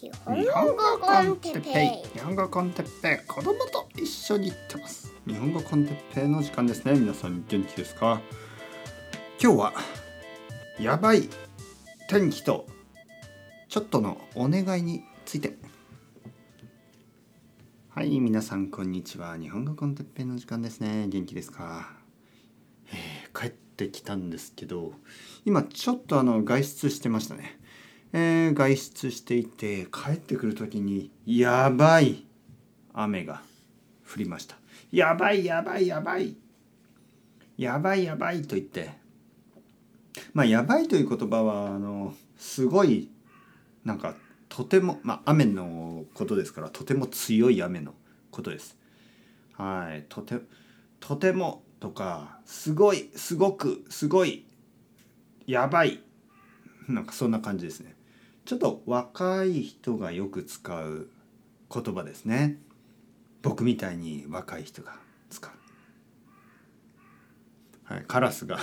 日本語コンテッペイ。日本語コンテッペイ。子供と一緒に行ってます。日本語コンテッペイの時間ですね。皆さん元気ですか？今日はやばい天気とちょっとのお願いについて。はい皆さんこんにちは。日本語コンテッペイの時間ですね。元気ですか、えー、帰ってきたんですけど今ちょっとあの外出してましたね。えー、外出していて帰ってくる時にやばい雨が降りました。やばいやばいやばい。やばいやばいと言って。まあやばいという言葉はあのすごいなんかとてもまあ雨のことですからとても強い雨のことです。はいとてとてもとかすごいすごくすごいやばいなんかそんな感じですね。ちょっと若い人がよく使う言葉ですね。僕みたいに若い人が使う、はい、カラスが。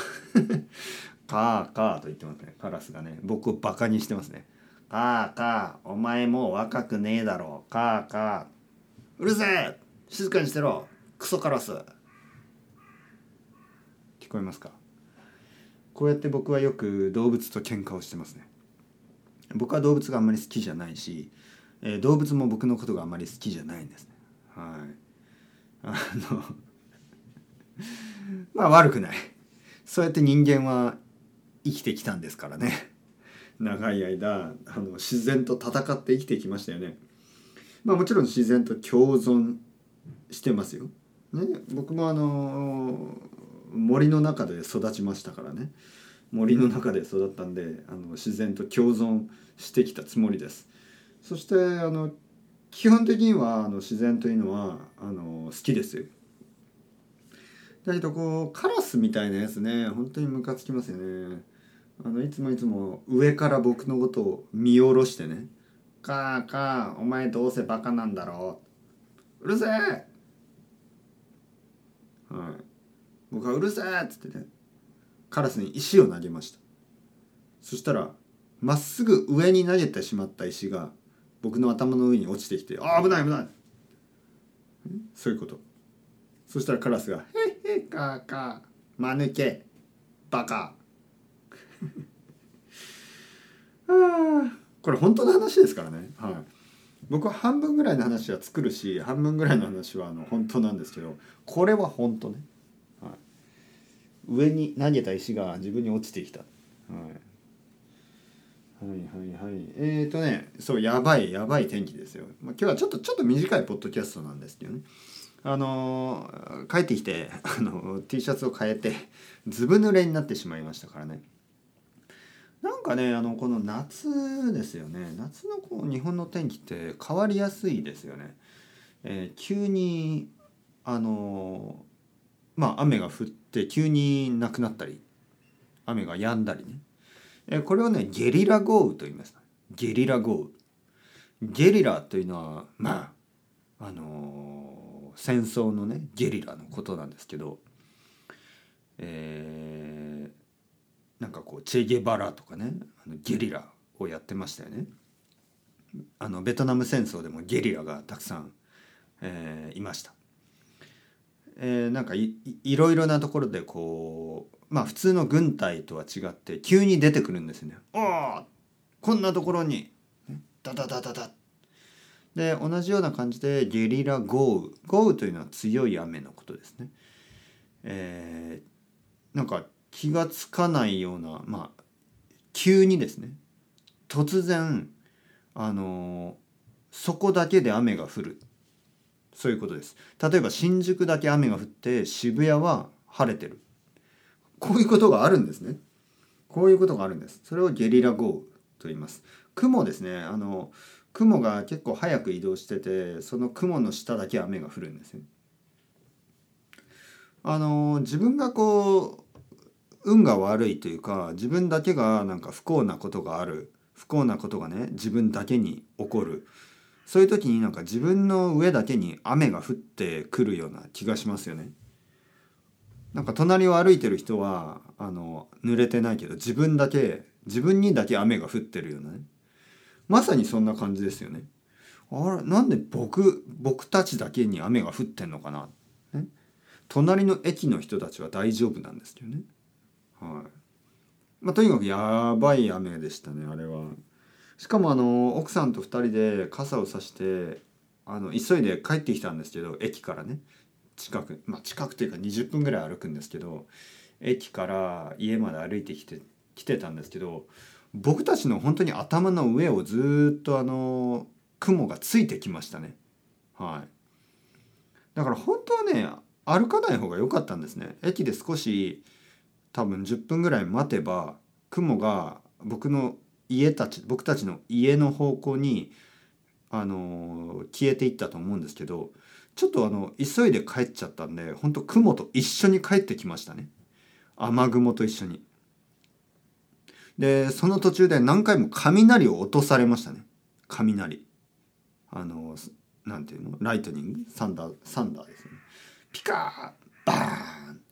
カーカーと言ってますね。カラスがね僕をバカにしてますね。カーカーお前もう若くねえだろ。カーカーうるせえ。静かにしてろ。クソカラス。聞こえますか？こうやって僕はよく動物と喧嘩をしてますね。僕は動物があんまり好きじゃないし、えー、動物も僕のことがあんまり好きじゃないんですね。はい。あの まあ悪くない。そうやって人間は生きてきたんですからね。長い間あの自然と戦って生きてきましたよね。まあもちろん自然と共存してますよ、ね、僕もあの森の中で育ちましたからね。森の中で育ったんであの自然と共存してきたつもりです。そしてあの基本的にはあの自然というのはあの好きですよ。だけどこうカラスみたいなやつね本当にムカつきますよね。あのいつもいつも上から僕のことを見下ろしてね「カーカーお前どうせバカなんだろう」うるせえはい僕は「うるせえ!」っつってねカラスに石を投げました。そしたらまっすぐ上に投げてしまった石が僕の頭の上に落ちてきて「あ危ない危ない!」そういうこと。そしたらカラスが「へへかかまぬけバカ」あこれ本当の話ですからね。はい。僕は半分ぐらいの話は作るし半分ぐらいの話はあの本当なんですけどこれは本当ね。上に投げた石が自分に落ちてきた、はい、はいはいはい。えっ、ー、とねそうやばいやばい天気ですよ、まあ、今日はちょっとちょっと短いポッドキャストなんですけどね。あのー、帰ってきてあの T シャツを変えてずぶ濡れになってしまいましたからね。なんかねあのこの夏ですよね。夏のこう日本の天気って変わりやすいですよね、えー、急にあのまあ雨が降ってって急になくなったり雨が止んだりね。えこれをねゲリラ豪雨と言います。ゲリラ豪雨。ゲリラというのはまああのー、戦争のねゲリラのことなんですけどえー、なんかこうチェ・ゲバラとかねあのゲリラをやってましたよね。あのベトナム戦争でもゲリラがたくさん、えー、いました。えー、なんかいいろいろなところでこうまあ普通の軍隊とは違って急に出てくるんですね。おおこんなところに。ダダダダダで同じような感じでゲリラ豪雨。豪雨というのは強い雨のことですね。えー、なんか気がつかないようなまあ急にですね。突然あのそこだけで雨が降るそういうことです。例えば新宿だけ雨が降って渋谷は晴れてる。こういうことがあるんですね。こういうことがあるんです。それをゲリラ豪雨と言います。雲ですね。あの雲が結構早く移動しててその雲の下だけ雨が降るんですね。あの自分がこう運が悪いというか自分だけがなんか不幸なことがある。不幸なことがね自分だけに起こる。そういう時になんか自分の上だけに雨が降ってくるような気がしますよね。なんか隣を歩いてる人はあの濡れてないけど自分だけ自分にだけ雨が降ってるようなねまさにそんな感じですよね。あれなんで僕僕たちだけに雨が降ってんのかな、ね、隣の駅の人たちは大丈夫なんですけどね。はいまあ、とにかくやばい雨でしたねあれは。しかもあの奥さんと2人で傘をさしてあの急いで帰ってきたんですけど駅からね。近くまあ近くというか20分ぐらい歩くんですけど駅から家まで歩いてきて来てたんですけど僕たちの本当に頭の上をずっとあの雲がついてきましたね。はい。だから本当はね歩かない方が良かったんですね。駅で少し多分10分ぐらい待てば雲が僕の家たち僕たちの家の方向にあの消えていったと思うんですけどちょっとあの急いで帰っちゃったんで本当雲と一緒に帰ってきましたね。雨雲と一緒に。でその途中で何回も雷を落とされましたね。雷。あのなんていうの？ライトニング？サンダーサンダーですね。ピカーバーン。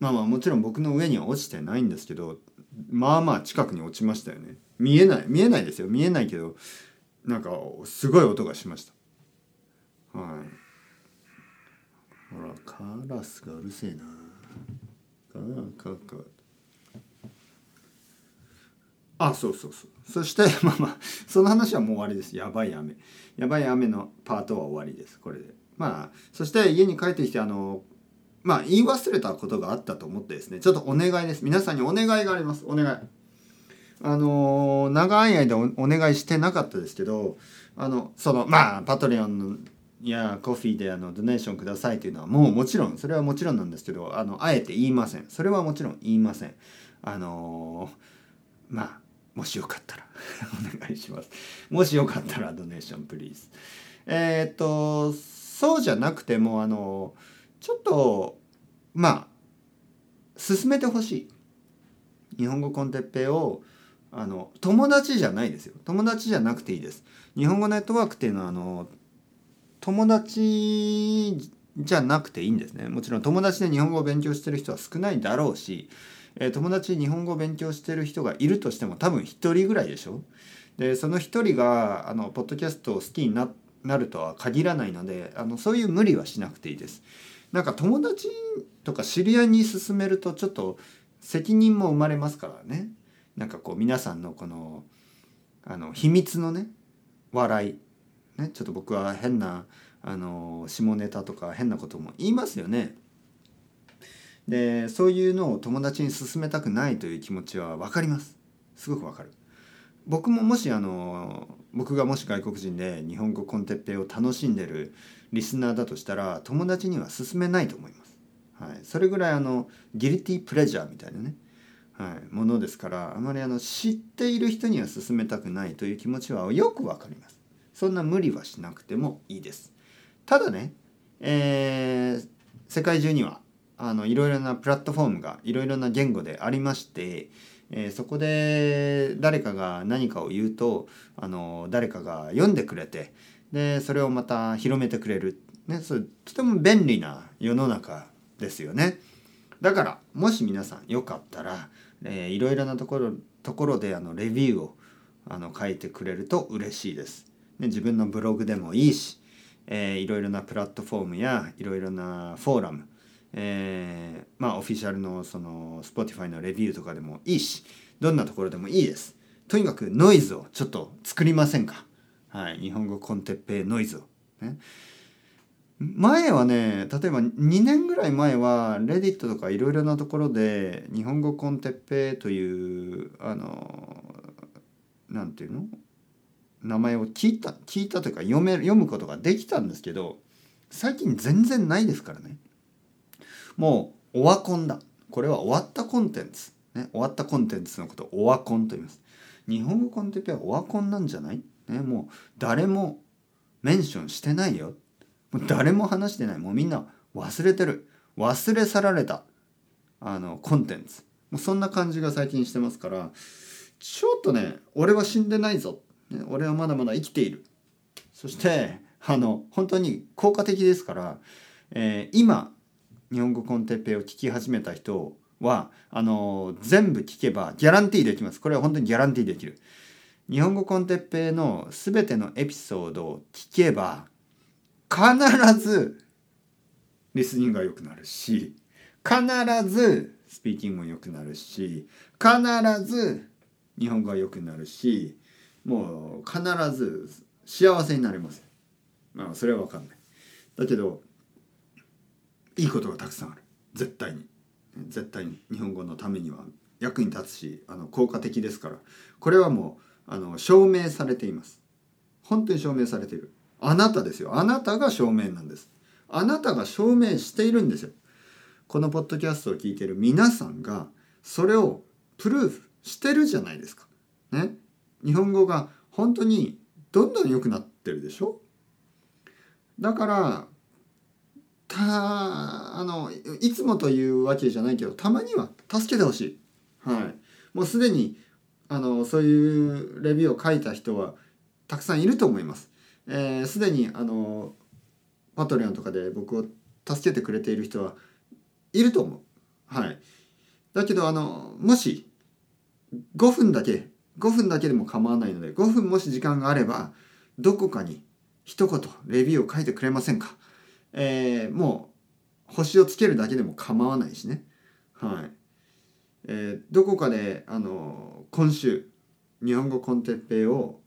まあまあもちろん僕の上には落ちてないんですけどまあまあ近くに落ちましたよね。見えない見えないですよ。見えないけどなんかすごい音がしました。はい。ほらカラスがうるせえな。カカカあそうそうそう。そして まあまあその話はもう終わりです。やばい雨。やばい雨のパートは終わりです。これで。まあそして家に帰ってきてあのまあ言い忘れたことがあったと思ってですねちょっとお願いです。皆さんにお願いがあります。お願い。あの長い間お願いしてなかったですけどあのそのまあパトリオンやコフィーであのドネーションくださいというのはもうもちろんそれはもちろんなんですけどあのあえて言いません。それはもちろん言いません。あのまあもしよかったら お願いします。もしよかったらドネーションプリーズ。えー、っとそうじゃなくてもあのちょっとまあ進めてほしい。日本語コンテッペをあの友達じゃないですよ。友達じゃなくていいです。日本語ネットワークっていうのはあの友達じゃなくていいんですね。もちろん友達で日本語を勉強してる人は少ないだろうし、え友達日本語を勉強してる人がいるとしても多分1人ぐらいでしょ。でその1人があのポッドキャストを好きになるとは限らないのであのそういう無理はしなくていいです。なんか友達とか知り合いに勧めるとちょっと責任も生まれますからね。なんかこう皆さんのこのあの秘密のね笑い。ねちょっと僕は変なあの下ネタとか変なことも言いますよね。でそういうのを友達に勧めたくないという気持ちは分かります。すごく分かる。僕ももしあの僕がもし外国人で日本語コンテッペイを楽しんでるリスナーだとしたら友達には勧めないと思います、はい、それぐらいあのギルティプレジャーみたいなね。はい、ものですからあまりあの知っている人には勧めたくないという気持ちはよくわかります。そんな無理はしなくてもいいです。ただね、えー、世界中にはあのいろいろなプラットフォームがいろいろな言語でありまして、えー、そこで誰かが何かを言うとあの誰かが読んでくれてでそれをまた広めてくれる、ね、それとても便利な世の中ですよね。だからもし皆さんよかったらえー、いろいろなところところであのレビューをあの書いてくれると嬉しいです。ね、自分のブログでもいいし、えー、いろいろなプラットフォームやいろいろなフォーラム、えー、まあオフィシャルのその Spotify のレビューとかでもいいしどんなところでもいいです。とにかくノイズをちょっと作りませんか。はい、日本語コンテッペイノイズを。ね前はね例えば2年ぐらい前はレディットとかいろいろなところで日本語コンテッペイというあのなんていうの？名前を聞いた聞いたというか読め読むことができたんですけど最近全然ないですからねもうオワコンだ。これは終わったコンテンツ、ね、終わったコンテンツのことをオワコンと言います。日本語コンテッペはオワコンなんじゃない、ね、もう誰もメンションしてないよ。もう誰も話してない。もうみんな忘れてる。忘れ去られた。あのコンテンツ。もうそんな感じが最近してますから。ちょっとね俺は死んでないぞ、ね、俺はまだまだ生きている。そしてあの本当に効果的ですから、えー、今日本語コンテッペイを聞き始めた人はあの全部聞けばギャランティーできます。これは本当にギャランティーできる。日本語コンテッペイの全てのエピソードを聞けば必ずリスニングが良くなるし必ずスピーキングも良くなるし必ず日本語が良くなるしもう必ず幸せになります。まあそれは分かんない。だけどいいことがたくさんある。絶対に。絶対に。日本語のためには役に立つしあの効果的ですから。これはもうあの証明されています。本当に証明されている。あなたですよ。あなたが証明なんです。あなたが証明しているんですよ。このポッドキャストを聞いている皆さんがそれをプルーフしてるじゃないですか。ね。日本語が本当にどんどん良くなってるでしょ。だからあのいつもというわけじゃないけどたまには助けてほしい。はい、もうすでにあのそういうレビューを書いた人はたくさんいると思います。す、えー、で、にあのパトレオンとかで僕を助けてくれている人はいると思う。はい、だけどあのもし5分だけ5分だけでも構わないので5分もし時間があればどこかに一言レビューを書いてくれませんか、えー、もう星をつけるだけでも構わないしね。はい。えー、どこかであの今週日本語コンテッペイを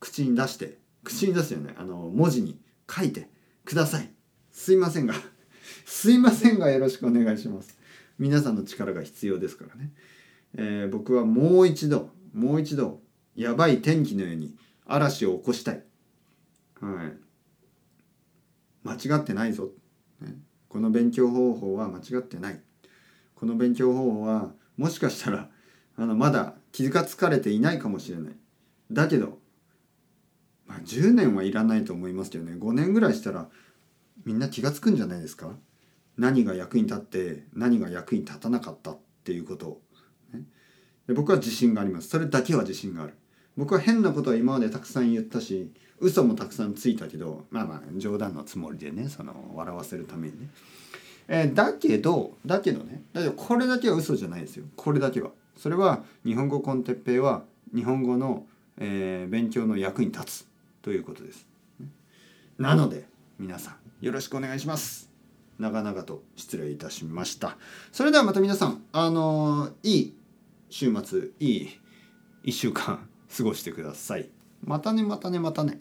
口に出して口に出すよね。あの文字に書いてください。すいませんが すいませんがよろしくお願いします。皆さんの力が必要ですからね、えー、僕はもう一度もう一度やばい天気のように嵐を起こしたい。はい。間違ってないぞ、ね、この勉強方法は間違ってない。この勉強方法はもしかしたら あのまだ気がつかれていないかもしれない。だけど、まあ、10年はいらないと思いますけどね。5年ぐらいしたらみんな気が付くんじゃないですか？何が役に立って何が役に立たなかった？っていうこと。を、ね、で僕は自信があります。それだけは自信がある。僕は変なことは今までたくさん言ったし嘘もたくさんついたけどまあまあ冗談のつもりでねその笑わせるためにね。えー、だけどだけどね。だけどこれだけは嘘じゃないですよ。これだけは。それは日本語コンテッペイは日本語の、えー、勉強の役に立つ。ということです。なので皆さんよろしくお願いします。長々と失礼いたしました。それではまた皆さんあのー、いい週末いい1週間過ごしてください。またねまたねまたね。